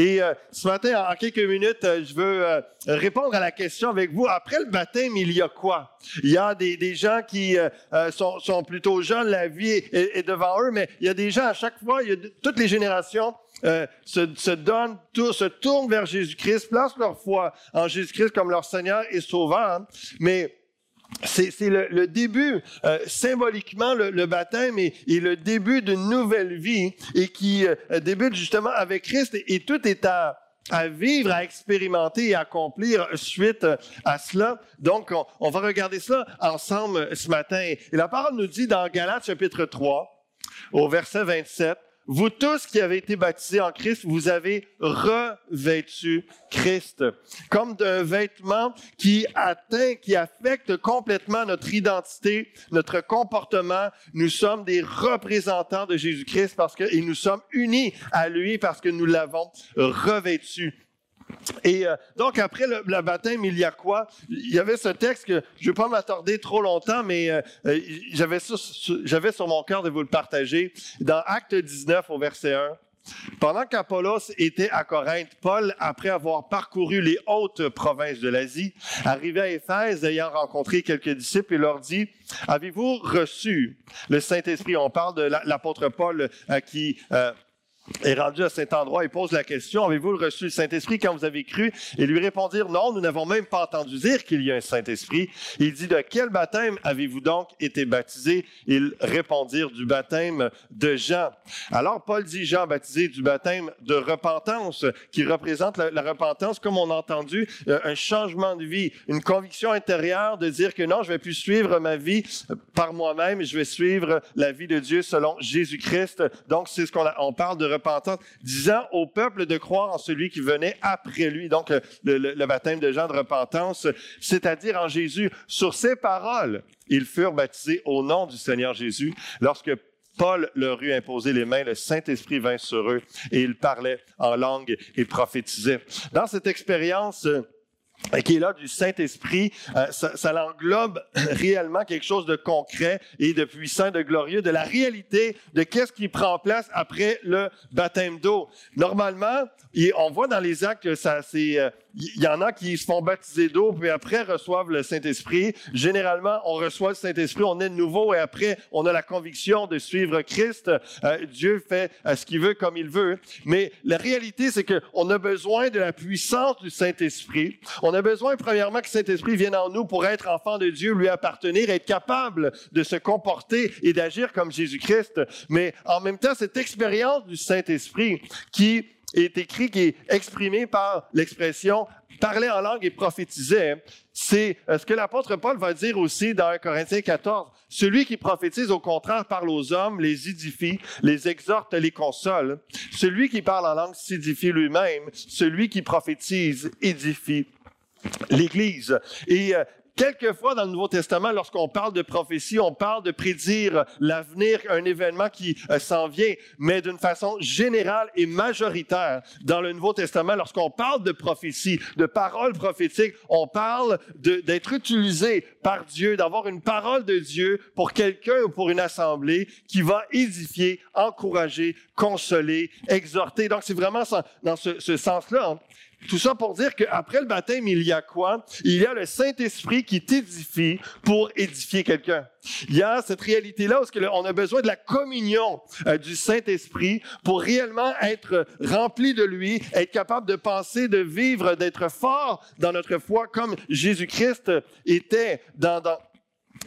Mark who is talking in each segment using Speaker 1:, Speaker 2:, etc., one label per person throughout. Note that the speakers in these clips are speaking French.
Speaker 1: Et euh, ce matin, en, quelques minutes, euh, je veux euh, répondre à la question avec vous. Après le baptême, il y a quoi? Il y a des, des gens qui sont, sont, plutôt jeunes, la vie est, devant eux, mais il y a des gens à chaque fois, il y a toutes les générations se, se, donnent, tout, se tournent vers Jésus-Christ, placent leur foi en Jésus-Christ comme leur Seigneur et Sauveur. Hein. Mais c'est le, début, euh, symboliquement, le, baptême est, le début d'une nouvelle vie et qui euh, débute justement avec Christ et, tout est à, vivre, à expérimenter et à accomplir suite à cela. Donc, on, on, va regarder cela ensemble ce matin. Et la parole nous dit dans Galates chapitre 3, au verset 27, vous tous qui avez été baptisés en Christ, vous avez revêtu Christ. Comme d'un vêtement qui atteint, qui affecte complètement notre identité, notre comportement. Nous sommes des représentants de Jésus-Christ parce que, et nous sommes unis à lui parce que nous l'avons revêtu. Et euh, donc, après le, baptême, il y a quoi? Il y avait ce texte que je ne vais pas m'attarder trop longtemps, mais euh, euh, j'avais, sur mon cœur de vous le partager. Dans Acte 19 au verset 1, pendant qu'Apollos était à Corinthe, Paul, après avoir parcouru les hautes provinces de l'Asie, arrivait à Éphèse, ayant rencontré quelques disciples, et leur dit, Avez-vous reçu le Saint-Esprit? On parle de l'apôtre Paul qui est rendu à cet endroit et pose la question, avez-vous reçu le Saint-Esprit quand vous avez cru? Et lui répondirent, non, nous n'avons même pas entendu dire qu'il y a un Saint-Esprit. Il dit, de quel baptême avez-vous donc été baptisé? Ils répondirent, du baptême de Jean. Alors Paul dit, Jean baptisé du baptême de repentance, qui représente la, repentance, comme on a entendu, euh, un changement de vie, une conviction intérieure de dire que non, je vais plus suivre ma vie par moi-même, je vais suivre la vie de Dieu selon Jésus-Christ. Donc, c'est ce qu'on on parle de repentance, disant au peuple de croire en celui qui venait après lui. Donc, le, baptême de Jean de repentance, c'est-à-dire en Jésus. Sur ces paroles, ils furent baptisés au nom du Seigneur Jésus. Lorsque Paul leur eut imposé les mains, le Saint-Esprit vint sur eux et ils parlaient en langue et prophétisaient. Dans cette expérience, qui est là du Saint-Esprit, euh, ça, ça englobe réellement quelque chose de concret et de puissant, de glorieux, de la réalité de qu'est-ce qui prend place après le baptême d'eau. Normalement, on voit dans les actes euh, il y en a qui se font baptiser d'eau, puis après reçoivent le Saint-Esprit. Généralement, on reçoit le Saint-Esprit, on est de nouveau, et après, on a la conviction de suivre Christ. Euh, Dieu fait ce qu'il veut comme il veut. Mais la réalité, c'est qu'on a besoin de la puissance du Saint-Esprit. A besoin, premièrement, que Saint-Esprit vienne en nous pour être enfant de Dieu, lui appartenir, être capable de se comporter et d'agir comme Jésus-Christ. Mais en même temps, cette expérience du Saint-Esprit qui est écrit, qui est exprimé par l'expression parler en langue et prophétiser. C'est euh, ce que l'apôtre Paul va dire aussi dans 1 Corinthiens 14. Celui qui prophétise, au contraire, parle aux hommes, les édifie, les exhorte, les console. Celui qui parle en langue s'édifie lui-même. Celui qui prophétise édifie l'Église. Et euh, Quelquefois dans le Nouveau Testament, lorsqu'on parle de prophétie, on parle de prédire l'avenir, un événement qui euh, s'en vient, mais d'une façon générale et majoritaire. Dans le Nouveau Testament, lorsqu'on parle de prophétie, de paroles prophétiques, on parle d'être utilisé par Dieu, d'avoir une parole de Dieu pour quelqu'un ou pour une assemblée qui va édifier, encourager, consoler, exhorter. Donc c'est vraiment dans ce, ce sens-là. Tout ça pour dire qu'après le baptême, il y a quoi? Il y a le Saint-Esprit qui t'édifie pour édifier quelqu'un. Il y a cette réalité-là où on a besoin de la communion euh, du Saint-Esprit pour réellement être rempli de lui, être capable de penser, de vivre, d'être fort dans notre foi comme Jésus-Christ était dans, dans,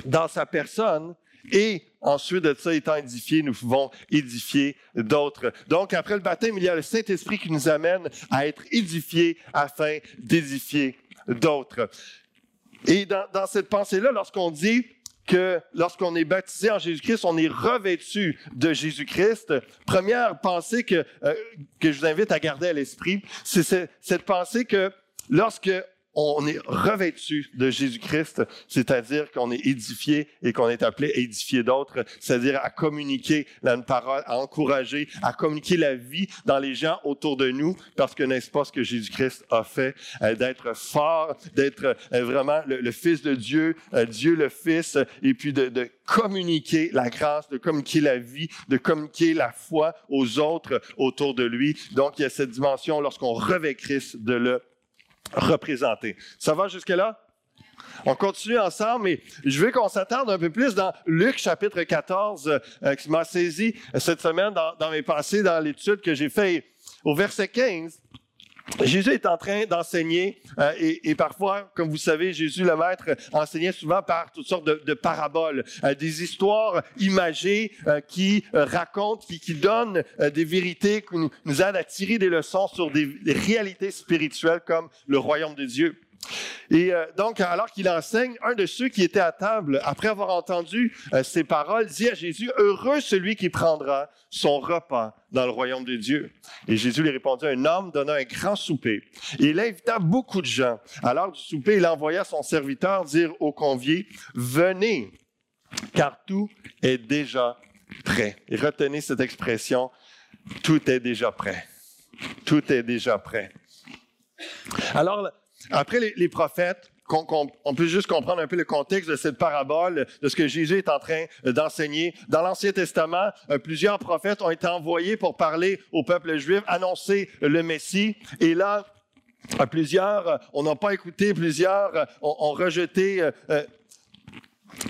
Speaker 1: dans sa personne et ensuite de ça étant édifié, nous pouvons édifier d'autres. Donc, après le baptême, il y a le Saint-Esprit qui nous amène à être édifiés afin d'édifier d'autres. Et dans, cette pensée-là, lorsqu'on dit que lorsqu'on est baptisé en Jésus-Christ, on est revêtu de Jésus-Christ. Première pensée que, euh, que je vous invite à garder à l'esprit, c'est cette pensée que lorsque on est revêtu de Jésus-Christ, c'est-à-dire qu'on est édifié et qu'on est appelé à édifier d'autres, c'est-à-dire à communiquer la parole, à encourager, à communiquer la vie dans les gens autour de nous, parce que n'est-ce pas ce que Jésus-Christ a fait, euh, d'être fort, d'être euh, vraiment le, Fils de Dieu, euh, Dieu le Fils, et puis de, de communiquer la grâce, de communiquer la vie, de communiquer la foi aux autres autour de lui. Donc, il y a cette dimension lorsqu'on revêt Christ de le représenter. Ça va jusque-là? On continue ensemble, mais je veux qu'on s'attarde un peu plus dans Luc chapitre 14, euh, qui m'a saisi cette semaine dans, dans mes pensées, dans l'étude que j'ai faite. Au verset 15, Jésus est en train d'enseigner euh, et, parfois, comme vous savez, Jésus le Maître enseignait souvent par toutes sortes de, paraboles, euh, des histoires imagées euh, qui racontent, qui, qui donnent des vérités, qui nous, nous, aident à tirer des leçons sur des réalités spirituelles comme le royaume de Dieu. Et euh, donc, alors qu'il enseigne, un de ceux qui étaient à table, après avoir entendu euh, ces paroles, dit à Jésus, Heureux celui qui prendra son repas dans le royaume de Dieu. Et Jésus lui répondit, Un homme donna un grand souper. Et il invita beaucoup de gens. À l'heure du souper, il envoya son serviteur dire aux conviés, Venez, car tout est déjà prêt. Et retenez cette expression, tout est déjà prêt. Tout est déjà prêt. Alors, après les, prophètes, on, peut juste comprendre un peu le contexte de cette parabole, de ce que Jésus est en train d'enseigner. Dans l'Ancien Testament, euh, plusieurs prophètes ont été envoyés pour parler au peuple juif, annoncer le Messie. Et là, plusieurs, euh, on n'a pas écouté, plusieurs euh, ont, rejeté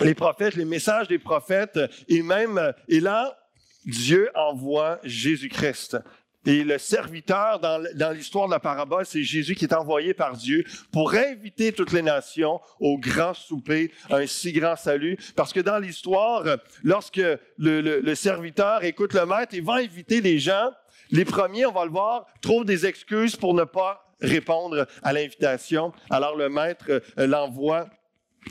Speaker 1: les prophètes, les messages des prophètes. Et même, et là, Dieu envoie Jésus-Christ. Et le serviteur dans, l'histoire de la parabole, c'est Jésus qui est envoyé par Dieu pour inviter toutes les nations au grand souper, à un si grand salut. Parce que dans l'histoire, lorsque le, serviteur écoute le maître, il va inviter les gens. Les premiers, on va le voir, trouvent des excuses pour ne pas répondre à l'invitation. Alors le maître euh, l'envoie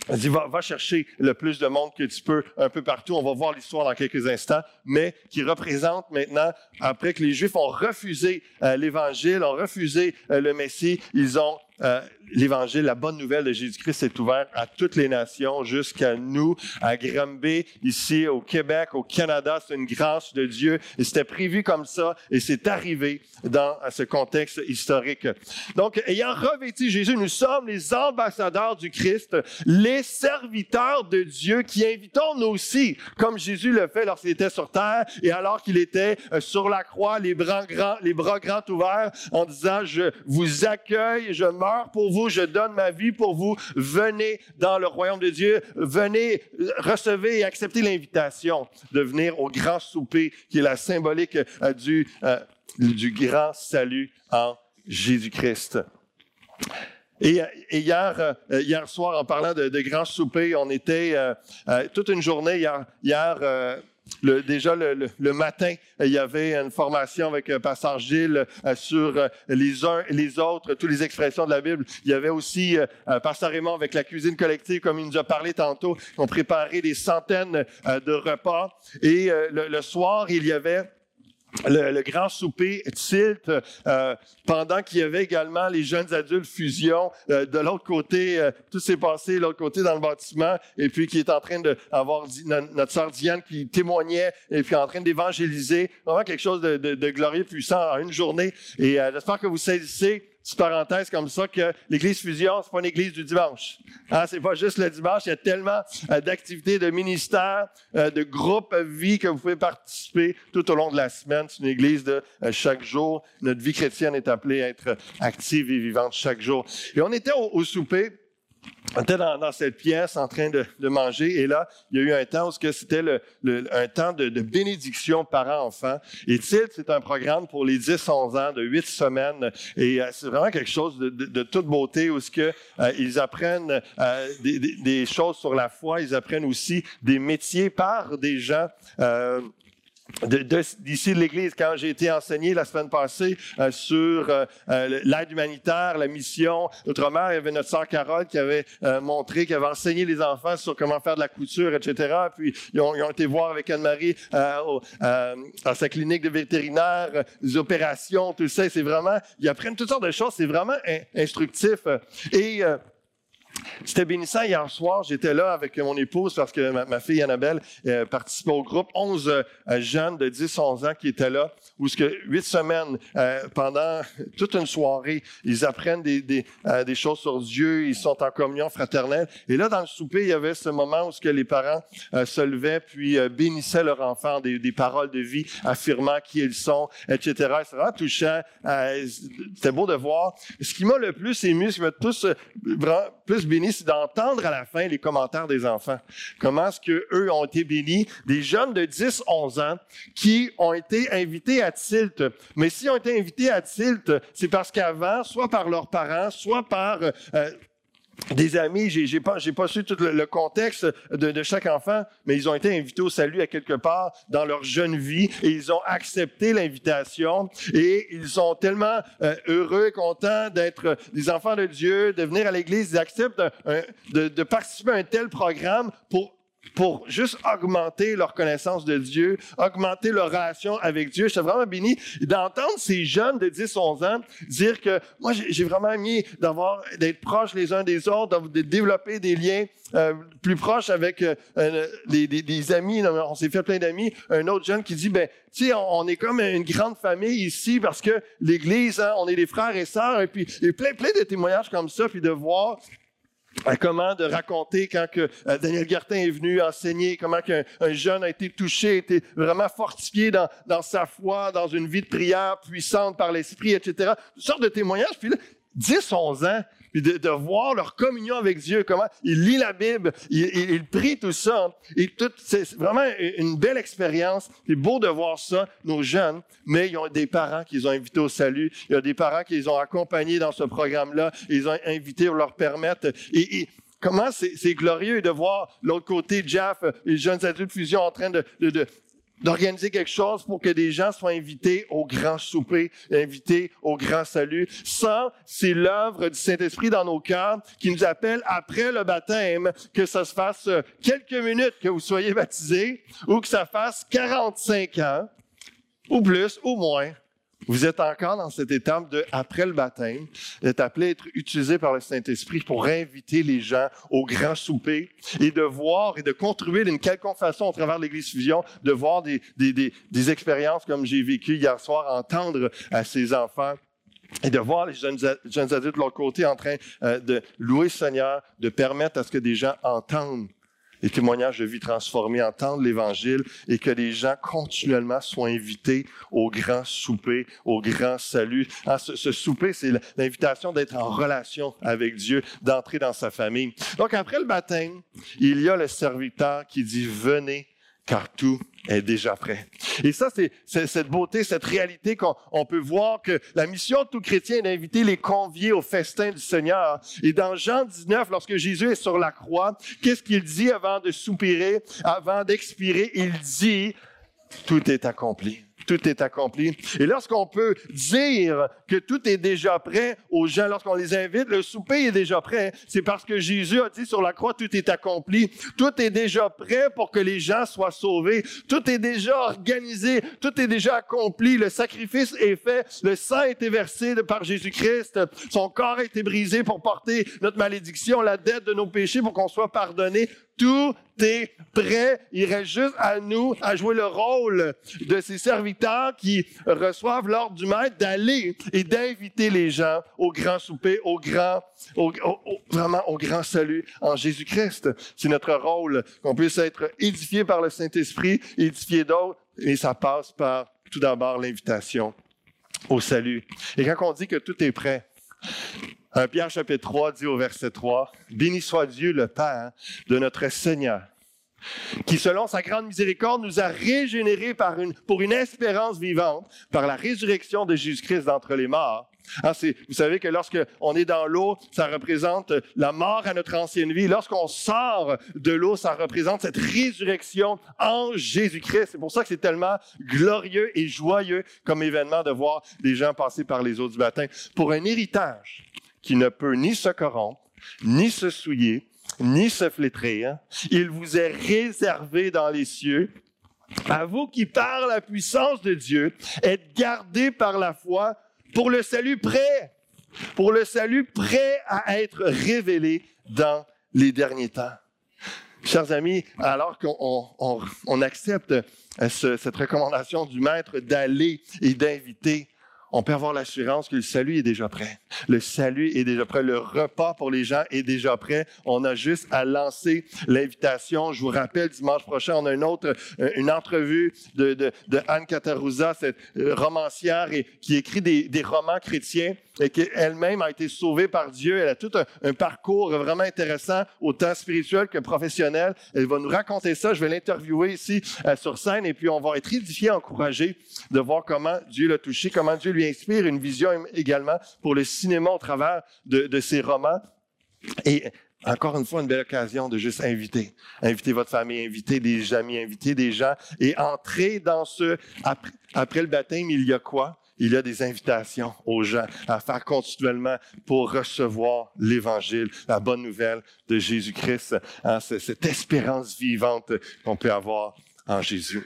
Speaker 1: elle dit, va, chercher le plus de monde que tu peux un peu partout. On va voir l'histoire dans quelques instants, mais qui représente maintenant, après que les Juifs ont refusé euh, l'Évangile, ont refusé euh, le Messie, ils ont euh, l'Évangile, la bonne nouvelle de Jésus-Christ est ouverte à toutes les nations, jusqu'à nous, à Granby, ici au Québec, au Canada. C'est une grâce de Dieu c'était prévu comme ça et c'est arrivé dans ce contexte historique. Donc, ayant revêtu Jésus, nous sommes les ambassadeurs du Christ, les serviteurs de Dieu qui invitons nous aussi, comme Jésus le fait lorsqu'il était sur terre et alors qu'il était euh, sur la croix, les bras grands, les bras grands ouverts en disant, je vous accueille, je pour vous, je donne ma vie pour vous. Venez dans le royaume de Dieu. Venez, recevez et acceptez l'invitation de venir au grand souper qui est la symbolique euh, du, euh, du grand salut en Jésus-Christ. Et, hier, euh, hier soir, en parlant de, de grand souper, on était toute une journée hier déjà le, matin, il y avait une formation avec euh, Pasteur Gilles euh, sur euh, les uns et les autres, toutes les expressions de la Bible. Il y avait aussi Pasteur Raymond avec la cuisine collective, comme il nous a parlé tantôt. On préparait des centaines de repas. Et le soir, il y avait le, grand souper tilt euh, pendant qu'il y avait également les jeunes adultes fusion euh, de l'autre côté euh, tout s'est passé de l'autre côté dans le bâtiment et puis qui est en train d'avoir notre sœur Diane qui témoignait et puis en train d'évangéliser. Vraiment quelque chose de, de, de glorieux puissant en une journée. Et j'espère que vous saisissez petite parenthèse comme ça que l'Église Fusion, c'est pas une église du dimanche. Hein, c'est pas juste le dimanche, il y a tellement euh, d'activités, de ministères, euh, de groupes vie que vous pouvez participer tout au long de la semaine. C'est une église de euh, chaque jour. Notre vie chrétienne est appelée à être active et vivante chaque jour. Et on était au souper, on était dans, cette pièce en train de, manger et là, il y a eu un temps où c'était le, un temps de, bénédiction parents-enfants. Et TILT, c'est un programme pour les 10-11 ans de 8 semaines et euh, c'est vraiment quelque chose de, toute beauté où que, euh, ils apprennent euh, des, choses sur la foi, ils apprennent aussi des métiers par des gens d'ici de, l'Église, quand j'ai été enseigné la semaine passée euh, sur euh, euh, l'aide humanitaire, la mission, notre mère, il y avait notre sœur Carole qui avait montré, qui avait enseigné les enfants sur comment faire de la couture, etc. Puis ils ont, ils ont été voir avec Anne-Marie à sa clinique de vétérinaire, les opérations, tout ça. C'est vraiment, ils apprennent toutes sortes de choses. C'est vraiment instructif. Et c'était bénissant hier soir. J'étais là avec mon épouse parce que ma, fille Annabelle euh, participait au groupe. 11 euh, jeunes de 10-11 ans qui étaient là, où ce que huit semaines, euh, pendant toute une soirée, ils apprennent des, euh, des, choses sur Dieu, ils sont en communion fraternelle. Et là, dans le souper, il y avait ce moment où ce que les parents se levaient puis bénissaient leur enfant des, des, paroles de vie, affirmant qui ils sont, etc. C'est vraiment touchant. C'était beau de voir. Ce qui m'a le plus ému, ce qui m'a tous plus c'est d'entendre à la fin les commentaires des enfants. Comment est-ce qu'eux ont été bénis? Des jeunes de 10, 11 ans qui ont été invités à Tilt. Mais s'ils ont été invités à Tilt, c'est parce qu'avant, soit par leurs parents, soit par euh, des amis, j'ai, j'ai pas, su tout le, contexte de, chaque enfant, mais ils ont été invités au salut à quelque part dans leur jeune vie et ils ont accepté l'invitation et ils sont tellement euh, heureux et contents d'être des enfants de Dieu, de venir à l'église, ils acceptent de, de participer à un tel programme pour pour juste augmenter leur connaissance de Dieu, augmenter leur relation avec Dieu. J'étais vraiment béni d'entendre ces jeunes de 10, 11 ans dire que moi, j'ai vraiment aimé d'avoir, d'être proches les uns des autres, de développer des liens euh, plus proches avec euh, euh des, amis. On s'est fait plein d'amis. Un autre jeune qui dit, ben, tu sais, on, est comme une grande famille ici parce que l'Église, hein, on est des frères et sœurs. Et puis, il y a plein, plein de témoignages comme ça, puis de voir comment de raconter quand que euh, Daniel Gertin est venu enseigner, comment qu'un un jeune a été touché, a été vraiment fortifié dans, dans sa foi, dans une vie de prière puissante par l'Esprit, etc. Toutes sortes de témoignages. Puis là, 10, 11 ans, puis de, voir leur communion avec Dieu, comment ils lisent la Bible, ils, ils, prient tout ça. Et tout, c'est vraiment une belle expérience. C'est beau de voir ça, nos jeunes, mais ils ont des parents qu'ils ont invités au salut. Il y a des parents qu'ils ont accompagnés dans ce programme-là. Ils ont invité pour leur permettre. Et, comment c'est glorieux de voir l'autre côté, Jeff, les jeunes adultes fusion en train de, de, d'organiser quelque chose pour que des gens soient invités au grand souper, invités au grand salut. Ça, c'est l'œuvre du Saint-Esprit dans nos cœurs qui nous appelle après le baptême, que ça se fasse quelques minutes que vous soyez baptisés ou que ça fasse 45 ans ou plus ou moins. Vous êtes encore dans cette étape de après le baptême, d'être appelé à être utilisé par le Saint-Esprit pour inviter les gens au grand souper et de voir et de contribuer d'une quelconque façon au travers de l'Église Fusion, de voir des, des, des, des expériences comme j'ai vécu hier soir, entendre à ces enfants et de voir les jeunes, jeunes adultes de leur côté en train euh, de louer le Seigneur, de permettre à ce que des gens entendent les témoignages de vie transformée, entendre l'Évangile et que les gens continuellement soient invités au grand souper, au grand salut. Ah, ce, ce, souper, c'est l'invitation d'être en relation avec Dieu, d'entrer dans sa famille. Donc après le baptême, il y a le serviteur qui dit, venez car tout est déjà prêt. Et ça, c'est cette beauté, cette réalité qu'on peut voir que la mission de tout chrétien est d'inviter les conviés au festin du Seigneur. Et dans Jean 19, lorsque Jésus est sur la croix, qu'est-ce qu'il dit avant de soupirer, avant d'expirer? Il dit, tout est accompli tout est accompli. Et lorsqu'on peut dire que tout est déjà prêt aux gens, lorsqu'on les invite, le souper est déjà prêt, c'est parce que Jésus a dit sur la croix, tout est accompli. Tout est déjà prêt pour que les gens soient sauvés. Tout est déjà organisé. Tout est déjà accompli. Le sacrifice est fait. Le sang a été versé par Jésus-Christ. Son corps a été brisé pour porter notre malédiction, la dette de nos péchés pour qu'on soit pardonné. Tout est prêt. Il reste juste à nous à jouer le rôle de ces serviteurs qui reçoivent l'ordre du maître d'aller et d'inviter les gens au grand souper, au grand, vraiment au grand salut en Jésus-Christ. C'est notre rôle qu'on puisse être édifié par le Saint-Esprit, édifié d'autres, et ça passe par tout d'abord l'invitation au salut. Et quand on dit que tout est prêt, Pierre chapitre 3 dit au verset 3, Béni soit Dieu le Père de notre Seigneur, qui selon sa grande miséricorde nous a régénérés par une, pour une espérance vivante par la résurrection de Jésus-Christ d'entre les morts, Hein, vous savez que lorsque on est dans l'eau, ça représente la mort à notre ancienne vie. Lorsqu'on sort de l'eau, ça représente cette résurrection en Jésus-Christ. C'est pour ça que c'est tellement glorieux et joyeux comme événement de voir des gens passer par les eaux du baptême pour un héritage qui ne peut ni se corrompre, ni se souiller, ni se flétrir. Il vous est réservé dans les cieux. À vous qui, par la puissance de Dieu, êtes gardés par la foi pour le salut prêt, pour le salut prêt à être révélé dans les derniers temps. Chers amis, alors qu'on accepte cette recommandation du Maître d'aller et d'inviter, on peut avoir l'assurance que le salut est déjà prêt. Le salut est déjà prêt. Le repas pour les gens est déjà prêt. On a juste à lancer l'invitation. Je vous rappelle, dimanche prochain, on a une autre, euh, une entrevue de, Anne Catarouza, cette euh, romancière et, qui écrit des, romans chrétiens et qu'elle-même a été sauvée par Dieu. Elle a tout un, parcours vraiment intéressant, autant spirituel que professionnel. Elle va nous raconter ça. Je vais l'interviewer ici euh, sur scène et puis on va être édifiés, encouragés de voir comment Dieu l'a touché, comment Dieu lui inspire une vision également pour le cinéma au travers de, de ses romans. Et encore une fois, une belle occasion de juste inviter. Inviter votre famille, inviter des amis, inviter des gens et entrer dans ce... Après, le baptême, il y a quoi? il y a des invitations aux gens à faire continuellement pour recevoir l'Évangile, la bonne nouvelle de Jésus-Christ, hein, cette espérance vivante qu'on peut avoir en Jésus.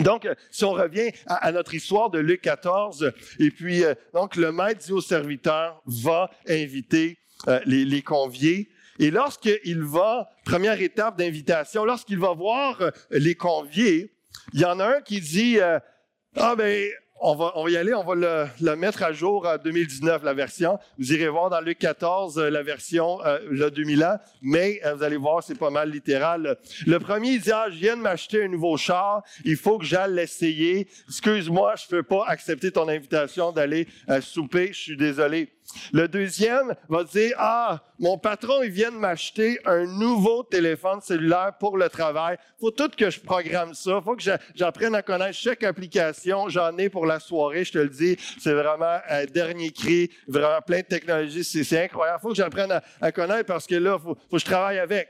Speaker 1: Donc, si on revient à, notre histoire de Luc 14, et puis, euh, donc, le maître dit au serviteur, va inviter euh, les, conviés. Et lorsqu'il va, première étape d'invitation, lorsqu'il va voir euh, les conviés, il y en a un qui dit, ah ben, on va, y aller, on va le, mettre à jour en 2019, la version. Vous irez voir dans Luc 14 euh, la version euh, le 2000 ans, mais euh, vous allez voir, c'est pas mal littéral. Le premier, il dit, ah, je viens de m'acheter un nouveau char, il faut que j'aille l'essayer. Excuse-moi, je peux pas accepter ton invitation d'aller souper, je suis désolé. Le deuxième va dire, ah, mon patron, il vient de m'acheter un nouveau téléphone cellulaire pour le travail. Faut tout que je programme ça. Faut que j'apprenne à connaître chaque application. J'en ai pour la soirée, je te le dis. C'est vraiment un dernier cri, vraiment plein de technologies. C'est incroyable. Faut que j'apprenne à, connaître parce que là, faut, faut que je travaille avec.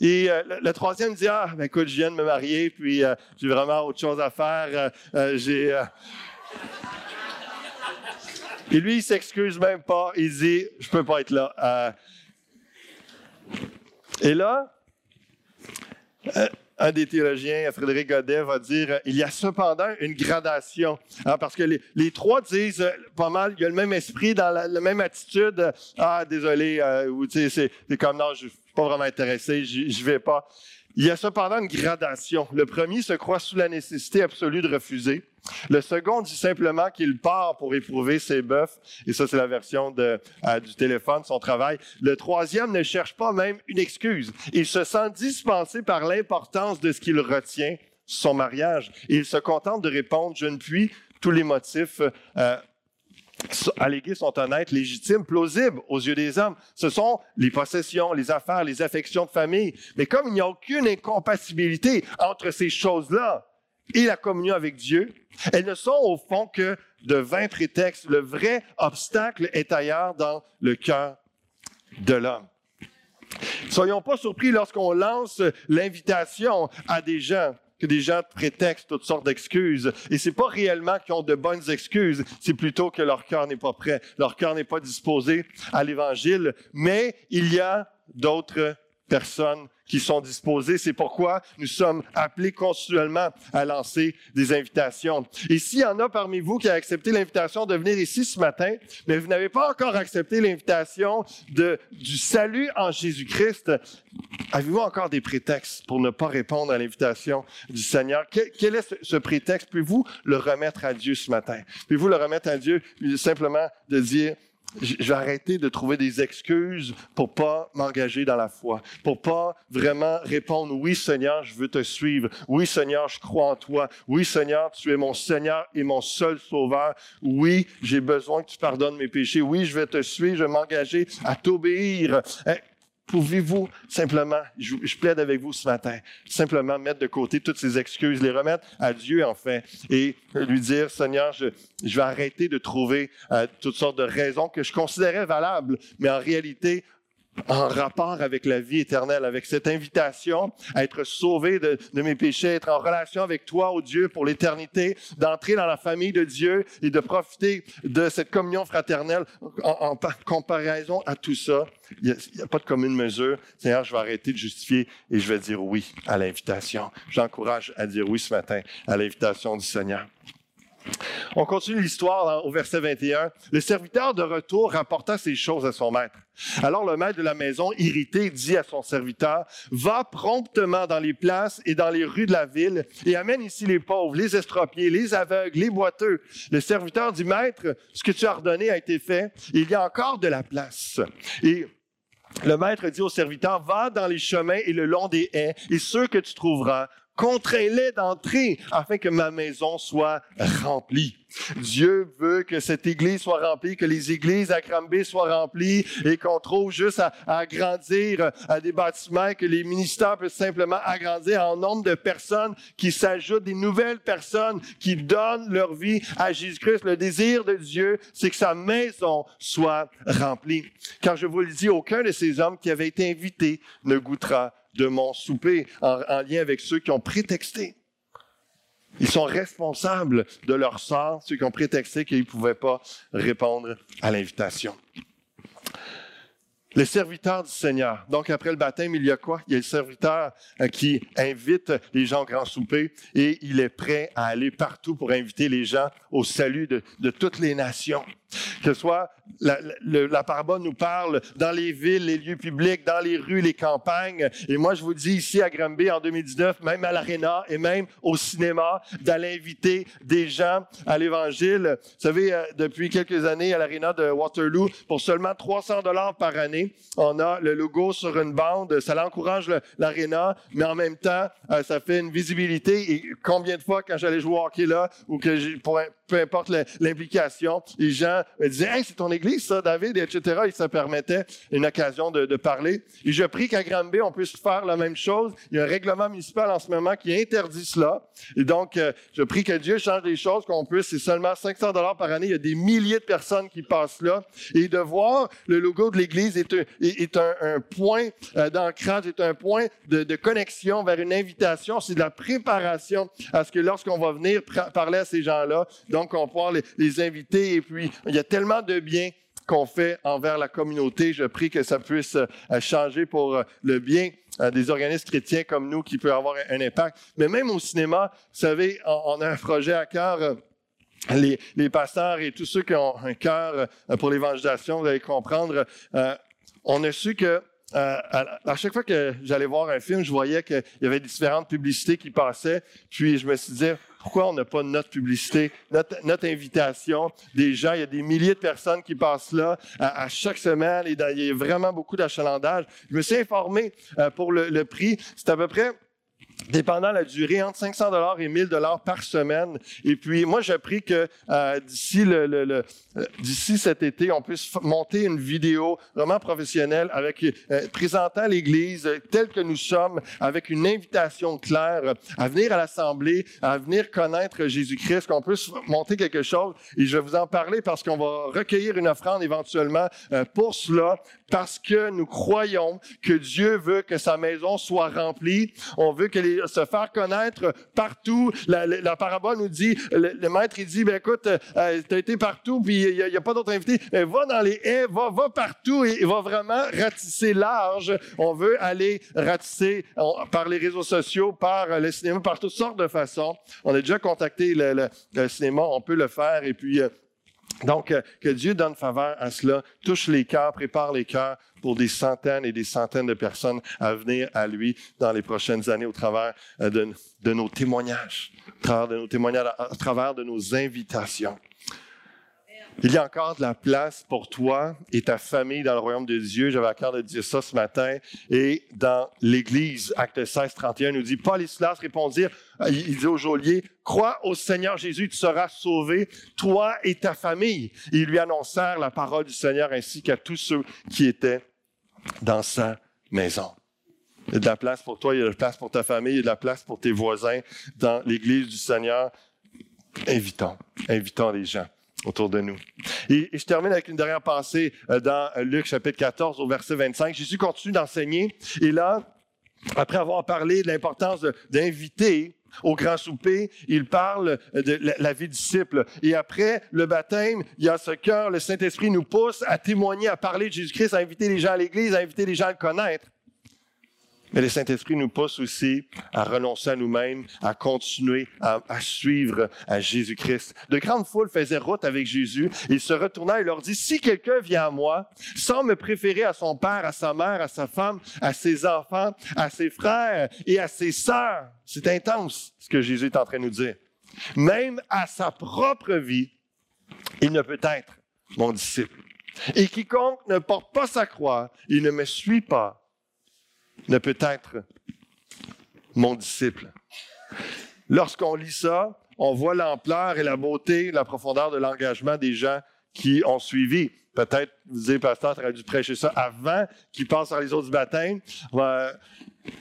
Speaker 1: Et euh, le, troisième dit, ah, ben écoute, je viens de me marier, puis euh, j'ai vraiment autre chose à faire. Euh, j'ai... Et lui, il s'excuse même pas. Il dit, je peux pas être là. Euh, et là, euh, un des théologiens, Frédéric Godet, va dire il y a cependant une gradation. Hein, parce que les, trois disent euh, pas mal, il y a le même esprit, la, même attitude. Ah, désolé, sais, c'est comme non, je suis pas vraiment intéressé, je vais pas. Il y a cependant une gradation. Le premier se croit sous la nécessité absolue de refuser. Le second dit simplement qu'il part pour éprouver ses bœufs. Et ça, c'est la version euh, du téléphone, son travail. Le troisième ne cherche pas même une excuse. Il se sent dispensé par l'importance de ce qu'il retient, son mariage. Et il se contente de répondre, je ne puis tous les motifs euh, allégués sont honnêtes, légitimes, plausibles aux yeux des hommes. Ce sont les possessions, les affaires, les affections de famille. Mais comme il n'y a aucune incompatibilité entre ces choses-là et la communion avec Dieu, elles ne sont au fond que de vains prétextes. Le vrai obstacle est ailleurs dans le cœur de l'homme. Soyons pas surpris lorsqu'on lance l'invitation à des gens que des gens prétextent toutes sortes d'excuses. Et c'est pas réellement qu'ils ont de bonnes excuses, c'est plutôt que leur cœur n'est pas prêt, leur cœur n'est pas disposé à l'évangile. Mais il y a d'autres personnes qui sont disposées. C'est pourquoi nous sommes appelés continuellement à lancer des invitations. Et s'il y en a parmi vous qui a accepté l'invitation de venir ici ce matin, mais vous n'avez pas encore accepté l'invitation du salut en Jésus-Christ, avez-vous encore des prétextes pour ne pas répondre à l'invitation du Seigneur? Quel, quel est ce, ce prétexte? Pouvez-vous le remettre à Dieu ce matin? Pouvez-vous le remettre à Dieu simplement de dire, j'ai arrêté de trouver des excuses pour pas m'engager dans la foi, pour pas vraiment répondre oui Seigneur, je veux te suivre. Oui Seigneur, je crois en toi. Oui Seigneur, tu es mon Seigneur et mon seul sauveur. Oui, j'ai besoin que tu pardonnes mes péchés. Oui, je vais te suivre, je vais m'engager à t'obéir. Pouvez-vous simplement, je, plaide avec vous ce matin, simplement mettre de côté toutes ces excuses, les remettre à Dieu en fait, et lui dire, Seigneur, je, je vais arrêter de trouver euh, toutes sortes de raisons que je considérais valables, mais en réalité, en rapport avec la vie éternelle, avec cette invitation à être sauvé de, mes péchés, être en relation avec toi, oh Dieu, pour l'éternité, d'entrer dans la famille de Dieu et de profiter de cette communion fraternelle en, comparaison à tout ça. Il n'y a, pas de commune mesure. Seigneur, je vais arrêter de justifier et je vais dire oui à l'invitation. J'encourage à dire oui ce matin à l'invitation du Seigneur. On continue l'histoire au verset 21. Le serviteur de retour rapporta ces choses à son maître. Alors le maître de la maison, irrité, dit à son serviteur, va promptement dans les places et dans les rues de la ville et amène ici les pauvres, les estropiés, les aveugles, les boiteux. Le serviteur dit, maître, ce que tu as ordonné a été fait, il y a encore de la place. Et le maître dit au serviteur, va dans les chemins et le long des haies, et ceux que tu trouveras, contrains-les d'entrer afin que ma maison soit remplie. Dieu veut que cette église soit remplie, que les églises à Granby soient remplies et qu'on trouve juste à, agrandir à des bâtiments, que les ministères peuvent simplement agrandir en nombre de personnes qui s'ajoutent, des nouvelles personnes qui donnent leur vie à Jésus-Christ. Le désir de Dieu, c'est que sa maison soit remplie. Car je vous le dis, aucun de ces hommes qui avaient été invités ne goûtera de mon souper en, lien avec ceux qui ont prétexté. Ils sont responsables de leur sort, ceux qui ont prétexté qu'ils ne pouvaient pas répondre à l'invitation. Les serviteurs du Seigneur. Donc, après le baptême, il y a quoi? Il y a le serviteur euh, qui invite les gens au grand souper et il est prêt à aller partout pour inviter les gens au salut de, de toutes les nations. Que soit la, la, parabole nous parle dans les villes, les lieux publics, dans les rues, les campagnes. Et moi, je vous dis ici à Granby en 2019, même à l'Arena et même au cinéma, d'aller inviter des gens à l'Évangile. Vous savez, euh, depuis quelques années à l'Arena de Waterloo, pour seulement 300 dollars par année, on a le logo sur une bande. Ça encourage l'Arena, mais en même temps, euh, ça fait une visibilité. Et combien de fois, quand j'allais jouer au hockey là, ou que pour, peu importe l'implication, les gens me disaient, hey, c'est ton église, ça, David, etc. Et ça permettait une occasion de, parler. Et je prie qu'à Granby, on puisse faire la même chose. Il y a un règlement municipal en ce moment qui interdit cela. Et donc, euh, je prie que Dieu change les choses, qu'on puisse, c'est seulement 500 dollars par année. Il y a des milliers de personnes qui passent là. Et de voir le logo de l'église est un, point euh, d'ancrage, est un point de connexion vers une invitation. C'est de la préparation à ce que lorsqu'on va venir parler à ces gens-là, donc, on pourra les, les inviter. Et puis, il y a tellement de bien qu'on fait envers la communauté. Je prie que ça puisse euh, changer pour euh, le bien euh, des organismes chrétiens comme nous qui peut avoir un impact. Mais même au cinéma, vous savez, on, a un projet à cœur. Les, pasteurs et tous ceux qui ont un cœur pour l'évangélisation, vous allez comprendre, on a su que à, chaque fois que j'allais voir un film, je voyais qu'il y avait différentes publicités qui passaient. Puis je me suis dit, pourquoi on n'a pas notre publicité, notre, invitation? Des gens? Il y a des milliers de personnes qui passent là à, chaque semaine et il y a vraiment beaucoup d'achalandage. Je me suis informé euh, pour le, le prix. C'est à peu près dépendant la durée, entre 500 dollars et 1000 dollars par semaine. Et puis, moi, j'ai appris que euh, d'ici le, le, le euh, cet été, on puisse monter une vidéo vraiment professionnelle avec euh, présentant l'Église telle que nous sommes, avec une invitation claire à venir à l'assemblée, à venir connaître Jésus-Christ, qu'on puisse monter quelque chose. Et je vais vous en parler parce qu'on va recueillir une offrande éventuellement pour cela, parce que nous croyons que Dieu veut que sa maison soit remplie. On veut que les se faire connaître partout. La, parabole nous dit, le, maître, il dit, ben écoute, euh, tu as été partout, puis il n'y a, pas d'autres invités. va dans les haies, va, va partout et, va vraiment ratisser large. On veut aller ratisser par les réseaux sociaux, par le cinéma, par toutes sortes de façons. On a déjà contacté le, cinéma, on peut le faire. Et puis, euh, donc, euh, que Dieu donne faveur à cela, touche les cœurs, prépare les cœurs pour des centaines et des centaines de personnes à venir à lui dans les prochaines années au travers euh, de, nos témoignages, au travers de nos témoignages, à travers de nos invitations. Il y a encore de la place pour toi et ta famille dans le royaume de Dieu. J'avais à cœur de dire ça ce matin. Et dans l'Église, acte 16, 31, nous dit, Paul et Silas répondirent, il dit au geôlier, crois au Seigneur Jésus, tu seras sauvé, toi et ta famille. ils lui annoncèrent la parole du Seigneur ainsi qu'à tous ceux qui étaient dans sa maison. Il y a de la place pour toi, il y a de la place pour ta famille, il y a de la place pour tes voisins dans l'Église du Seigneur. Invitons, invitons les gens autour de nous. Et, je termine avec une dernière pensée euh, dans Luc chapitre 14 au verset 25. Jésus continue d'enseigner et là, après avoir parlé de l'importance d'inviter au grand souper, il parle de la vie disciple. Et après le baptême, il y a ce cœur, le Saint-Esprit nous pousse à témoigner, à parler de Jésus-Christ, à inviter les gens à l'Église, à inviter les gens à le connaître. Mais le Saint-Esprit nous pousse aussi à renoncer à nous-mêmes, à continuer à, suivre à Jésus-Christ. De grandes foules faisaient route avec Jésus. Il se retourna et leur dit, si quelqu'un vient à moi sans me préférer à son père, à sa mère, à sa femme, à ses enfants, à ses frères et à ses sœurs, c'est intense ce que Jésus est en train de nous dire. Même à sa propre vie, il ne peut être mon disciple. Et quiconque ne porte pas sa croix, il ne me suit pas, ne peut être mon disciple. Lorsqu'on lit ça, on voit l'ampleur et la beauté, la profondeur de l'engagement des gens qui ont suivi. Peut-être, vous dites, pasteur, tu aurais dû prêcher ça avant qu'ils passent par les autres baptêmes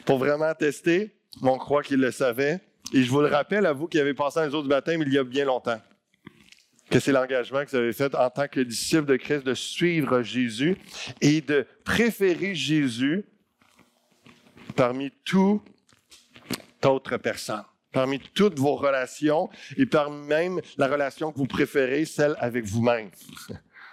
Speaker 1: pour vraiment tester. on croit qu'ils le savaient. Et je vous le rappelle à vous qui avez passé les autres baptêmes il y a bien longtemps que c'est l'engagement que vous avez fait en tant que disciple de Christ de suivre Jésus et de préférer Jésus parmi toute autre personne, parmi toutes vos relations et parmi même la relation que vous préférez, celle avec vous-même.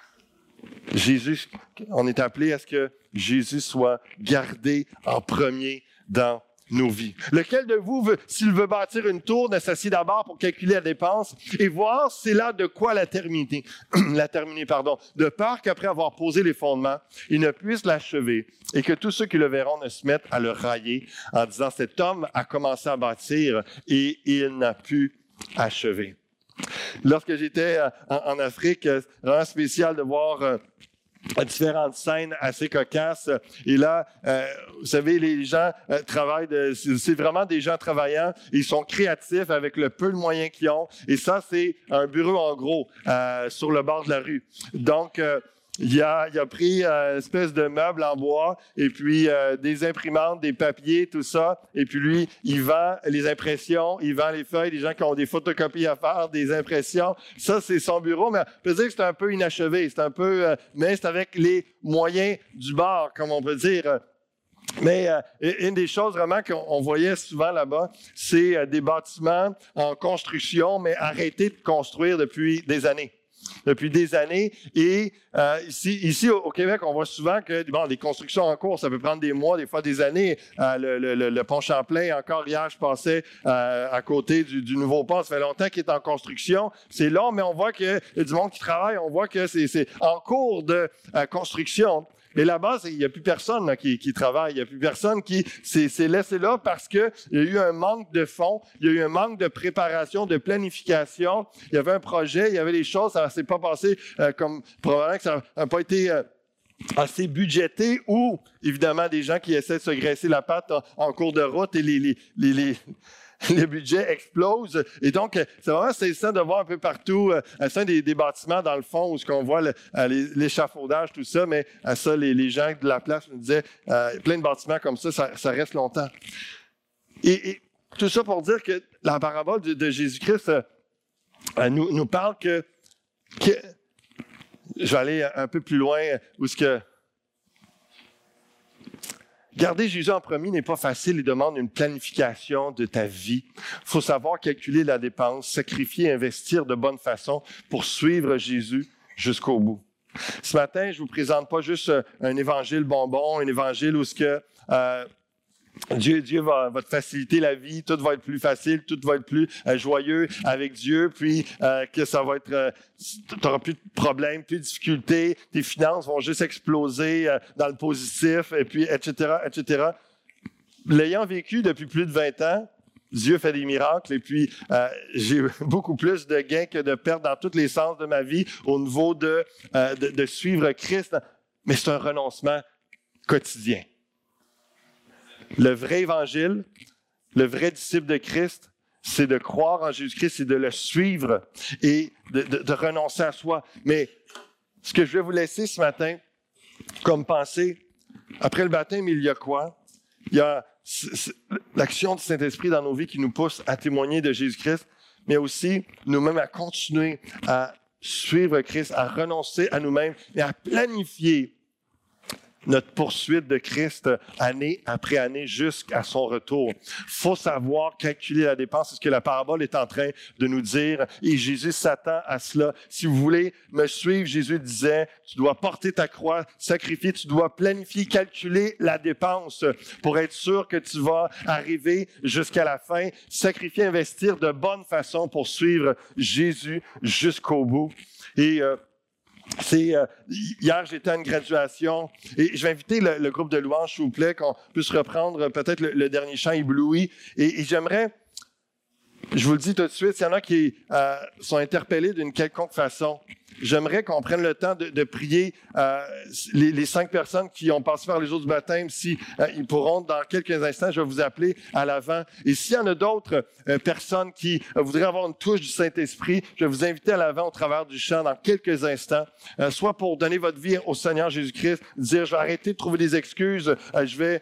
Speaker 1: Jésus, on est appelé à ce que Jésus soit gardé en premier dans nos vies. Lequel de vous, s'il veut bâtir une tour, ne s'assied d'abord pour calculer la dépense et voir c'est là de quoi la terminer, la terminer, pardon, de peur qu'après avoir posé les fondements, il ne puisse l'achever et que tous ceux qui le verront ne se mettent à le railler en disant cet homme a commencé à bâtir et il n'a pu achever. Lorsque j'étais euh, en, Afrique, c'est vraiment spécial de voir euh, différentes scènes assez cocasses. Et là, euh, vous savez, les gens euh, travaillent, c'est vraiment des gens travaillants. Ils sont créatifs avec le peu de moyens qu'ils ont. Et ça, c'est un bureau en gros euh, sur le bord de la rue. Donc, il a, a pris euh, une espèce de meuble en bois et puis euh, des imprimantes, des papiers, tout ça. Et puis lui, il vend les impressions, il vend les feuilles, des gens qui ont des photocopies à faire, des impressions. Ça, c'est son bureau. Mais on peut dire que c'est un peu inachevé. C'est un peu, euh, mais c'est avec les moyens du bord, comme on peut dire. Mais une des choses vraiment qu'on voyait souvent là-bas, c'est des bâtiments en construction, mais arrêtés de construire depuis des années depuis des années. Et euh, ici, ici au, Québec, on voit souvent que bon, des constructions en cours, ça peut prendre des mois, des fois des années. Euh, le, pont Champlain, encore hier, je passais euh, à côté du, nouveau pont. Ça fait longtemps qu'il est en construction. C'est long, mais on voit qu'il y a du monde qui travaille. On voit que c'est en cours de construction. Mais là-bas, il n'y a plus personne qui, travaille. Il n'y a plus personne qui s'est laissé là parce qu'il y a eu un manque de fonds, il y a eu un manque de préparation, de planification. Il y avait un projet, il y avait des choses, ça ne s'est pas passé euh, comme probablement que ça n'a pas été euh, assez budgété ou évidemment des gens qui essaient de se graisser la patte en, cours de route et les, les, les, les budgets explosent. Et donc, c'est vraiment saisissant de voir un peu partout, euh, sein des, des, bâtiments dans le fond, où on voit euh, l'échafaudage, tout ça, mais à ça, les, gens de la place nous disaient, euh, plein de bâtiments comme ça, ça, reste longtemps. Et, tout ça pour dire que la parabole de, Jésus-Christ nous, nous, parle que, que, je vais aller un peu plus loin, où ce que Garder Jésus en premier n'est pas facile. Il demande une planification de ta vie. Il faut savoir calculer la dépense, sacrifier, investir de bonne façon pour suivre Jésus jusqu'au bout. Ce matin, je vous présente pas juste un évangile bonbon, un évangile où ce que euh, Dieu, Dieu va, te faciliter la vie, tout va être plus facile, tout va être plus euh, joyeux avec Dieu, puis euh, que ça va être, euh, tu n'auras plus de problèmes, plus de difficultés, tes finances vont juste exploser dans le positif, et puis etc., etc. L'ayant vécu depuis plus de 20 ans, Dieu fait des miracles et puis j'ai beaucoup plus de gains que de pertes dans tous les sens de ma vie au niveau de, de suivre Christ. Mais c'est un renoncement quotidien. Le vrai évangile, le vrai disciple de Christ, c'est de croire en Jésus-Christ, c'est de le suivre et de, renoncer à soi. Mais ce que je vais vous laisser ce matin comme pensée, après le baptême, il y a quoi? Il y a l'action du Saint-Esprit dans nos vies qui nous pousse à témoigner de Jésus-Christ, mais aussi nous-mêmes à continuer à suivre Christ, à renoncer à nous-mêmes et à planifier notre poursuite de Christ année après année jusqu'à son retour. faut savoir calculer la dépense, c'est ce que la parabole est en train de nous dire. Et Jésus s'attend à cela. Si vous voulez me suivre, Jésus disait, tu dois porter ta croix, sacrifier, tu dois planifier, calculer la dépense pour être sûr que tu vas arriver jusqu'à la fin, sacrifier, investir de bonne façon pour suivre Jésus jusqu'au bout. Et euh, c'est euh, hier j'étais à une graduation. Et je vais inviter le, groupe de louanges s'il vous plaît qu'on puisse reprendre peut-être le, dernier chant ébloui. Et, j'aimerais je vous le dis tout de suite, s'il y en a qui euh, sont interpellés d'une quelconque façon, j'aimerais qu'on prenne le temps de, prier euh, les, cinq personnes qui ont passé par les jours du baptême. Si euh, ils pourront, dans quelques instants, je vais vous appeler à l'avant. Et s'il y en a d'autres euh, personnes qui voudraient avoir une touche du Saint-Esprit, je vais vous inviter à l'avant au travers du chant dans quelques instants, soit pour donner votre vie au Seigneur Jésus-Christ, dire je vais arrêter de trouver des excuses, je vais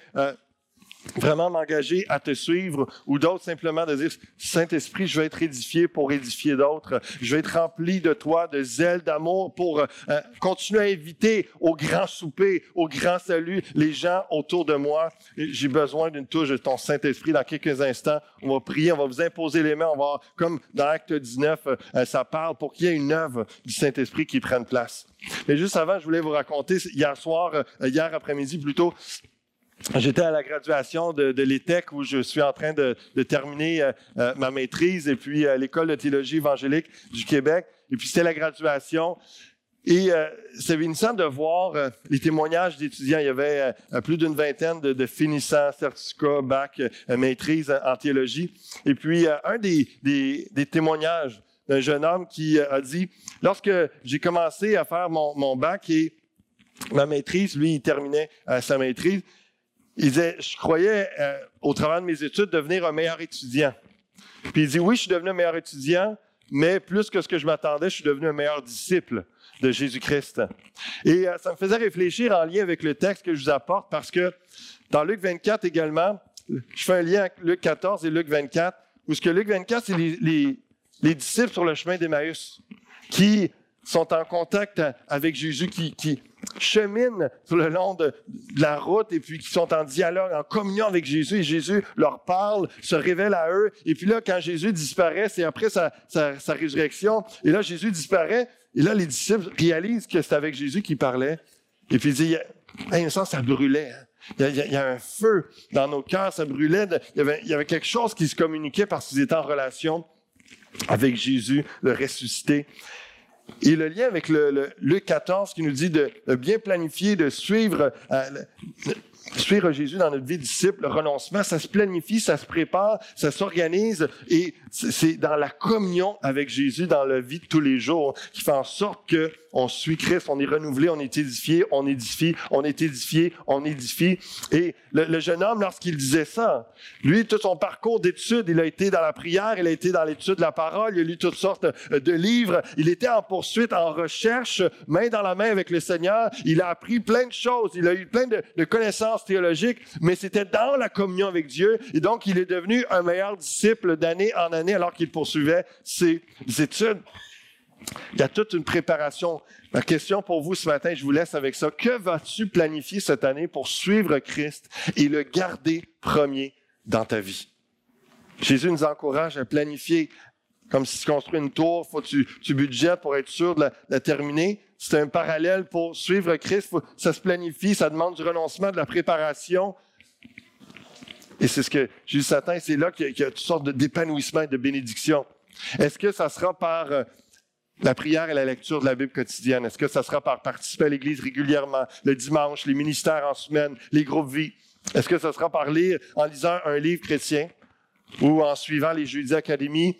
Speaker 1: vraiment m'engager à te suivre, ou d'autres simplement de dire, Saint-Esprit, je vais être édifié pour édifier d'autres. Je vais être rempli de toi, de zèle, d'amour pour euh, continuer à inviter au grand souper, au grand salut les gens autour de moi. J'ai besoin d'une touche de ton Saint-Esprit dans quelques instants. On va prier, on va vous imposer les mains, on va, comme dans Acte 19, euh, ça parle pour qu'il y ait une œuvre du Saint-Esprit qui prenne place. Mais juste avant, je voulais vous raconter, hier soir, euh, hier après-midi plutôt, J'étais à la graduation de, de l'ETEC où je suis en train de, terminer euh, euh, ma maîtrise et puis à l'école de théologie évangélique du Québec. Et puis c'était la graduation. Et euh, c'est bénissant de voir les témoignages d'étudiants. Il y avait plus d'une vingtaine de, finissants, certificats, bac, maîtrise en, théologie. Et puis un des, des, témoignages d'un jeune homme qui a dit, lorsque j'ai commencé à faire mon, bac et ma maîtrise, lui, il terminait sa maîtrise, il disait, je croyais, euh, au travers de mes études, devenir un meilleur étudiant. Puis il dit, oui, je suis devenu un meilleur étudiant, mais plus que ce que je m'attendais, je suis devenu un meilleur disciple de Jésus-Christ. Et euh, ça me faisait réfléchir en lien avec le texte que je vous apporte, parce que dans Luc 24 également, je fais un lien avec Luc 14 et Luc 24, où ce que Luc 24, c'est les, les, disciples sur le chemin d'Emmaüs, qui sont en contact avec Jésus, qui, qui, cheminent sur le long de, la route et puis qui sont en dialogue, en communion avec Jésus et Jésus leur parle, se révèle à eux. Et puis là, quand Jésus disparaît, c'est après sa, résurrection. Et là, Jésus disparaît. Et là, les disciples réalisent que c'est avec Jésus qui parlait. Et puis ils disent, à un sens, ça brûlait. Hein. Il y, a, un feu dans nos cœurs, ça brûlait. il, y avait, il y avait quelque chose qui se communiquait parce qu'ils étaient en relation avec Jésus, le ressuscité. Et le lien avec le, Luc 14 qui nous dit de, bien planifier, de suivre, euh, suivre Jésus dans notre vie disciple, le renoncement, ça se planifie, ça se prépare, ça s'organise et c'est dans la communion avec Jésus dans la vie de tous les jours qui fait en sorte que on suit Christ, on est renouvelé, on est édifié, on édifie, on est édifié, on édifie. Et le, jeune homme, lorsqu'il disait ça, lui, tout son parcours d'études, il a été dans la prière, il a été dans l'étude de la parole, il a lu toutes sortes de livres, il était en poursuite, en recherche, main dans la main avec le Seigneur, il a appris plein de choses, il a eu plein de, de connaissances théologiques, mais c'était dans la communion avec Dieu, et donc il est devenu un meilleur disciple d'année en année alors qu'il poursuivait ses études. Il y a toute une préparation. Ma question pour vous ce matin, je vous laisse avec ça. Que vas-tu planifier cette année pour suivre Christ et le garder premier dans ta vie? Jésus nous encourage à planifier comme si tu construis une tour, faut tu, tu budgètes pour être sûr de la, terminer. C'est un parallèle pour suivre Christ. ça se planifie, ça demande du renoncement, de la préparation. Et c'est ce que Jésus s'attend, c'est là qu'il y, a toutes sortes d'épanouissement et de bénédiction. Est-ce que ça sera par euh, la prière et la lecture de la Bible quotidienne? Est-ce que ça sera par participer à l'Église régulièrement, le dimanche, les ministères en semaine, les groupes vie? Est-ce que ça sera par lire, en lisant un livre chrétien ou en suivant les jeudis académies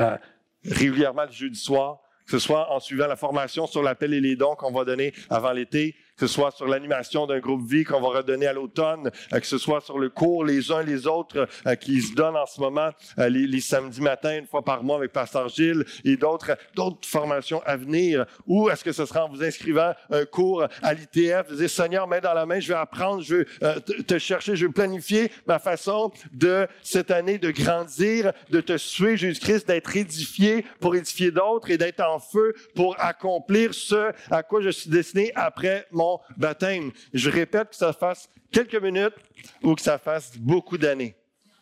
Speaker 1: euh, régulièrement le jeudi soir? Que ce soit en suivant la formation sur l'appel et les dons qu'on va donner avant l'été, que ce soit sur l'animation d'un groupe vie qu'on va redonner à l'automne, euh, que ce soit sur le cours les uns les autres euh, qui se donnent en ce moment euh, les, samedis matins, une fois par mois avec Pasteur Gilles et d'autres, d'autres formations à venir, ou est-ce que ce sera en vous inscrivant un cours à l'ITF, vous dites, Seigneur, main dans la main, je vais apprendre, je vais te chercher, je vais planifier ma façon de cette année de grandir, de te suivre, Jésus-Christ, d'être édifié pour édifier d'autres et d'être en feu pour accomplir ce à quoi je suis destiné après mon baptême. Je répète que ça fasse quelques minutes ou que ça fasse beaucoup d'années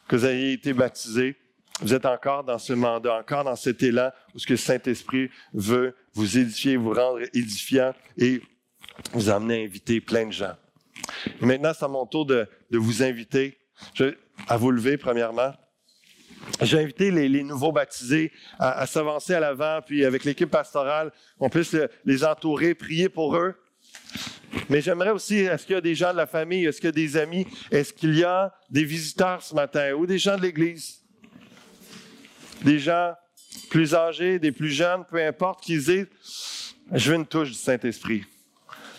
Speaker 1: que vous ayez été baptisé. Vous êtes encore dans ce mandat, encore dans cet élan où ce que le Saint-Esprit veut vous édifier, vous rendre édifiant et vous amener à inviter plein de gens. Maintenant, c'est à mon tour de, vous inviter à vous lever, premièrement. J'ai invité les, nouveaux baptisés à, s'avancer à l'avant, puis avec l'équipe pastorale, on puisse les entourer, prier pour eux. Mais j'aimerais aussi, est-ce qu'il y a des gens de la famille, est-ce qu'il y a des amis, est-ce qu'il y a des visiteurs ce matin ou des gens de l'Église? Des gens plus âgés, des plus jeunes, peu importe, qui disent, je veux une touche du Saint-Esprit.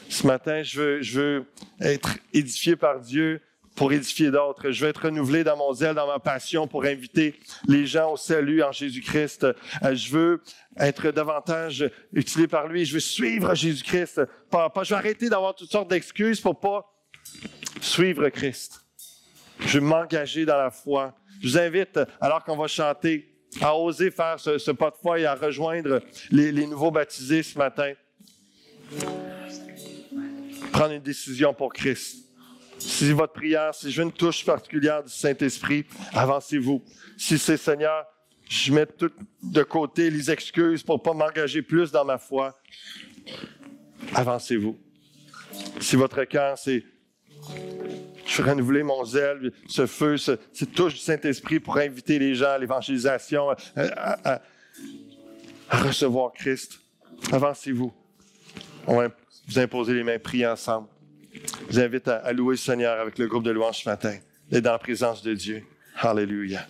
Speaker 1: Ce matin, je veux, je veux être édifié par Dieu, pour édifier d'autres. Je veux être renouvelé dans mon zèle, dans ma passion pour inviter les gens au salut en Jésus-Christ. Euh, je veux être davantage utilisé par lui. Je veux suivre Jésus-Christ. Je vais arrêter d'avoir toutes sortes d'excuses pour pas suivre Christ. Je veux m'engager dans la foi. Je vous invite, alors qu'on va chanter, à oser faire ce, pas de foi et à rejoindre les nouveaux baptisés ce matin. Prendre une décision pour Christ. Si votre prière, si veux une touche particulière du Saint-Esprit, avancez-vous. Si c'est Seigneur, je mets tout de côté les excuses pour ne pas m'engager plus dans ma foi, avancez-vous. Si votre cœur, c'est je veux renouveler mon zèle, ce feu, cette touche du Saint-Esprit pour inviter les gens à l'évangélisation, à, recevoir Christ. Avancez-vous. On va vous imposer les mains, prier ensemble. Je vous invite à, louer le Seigneur avec le groupe de louanges ce matin, d'être dans la présence de Dieu. Hallelujah.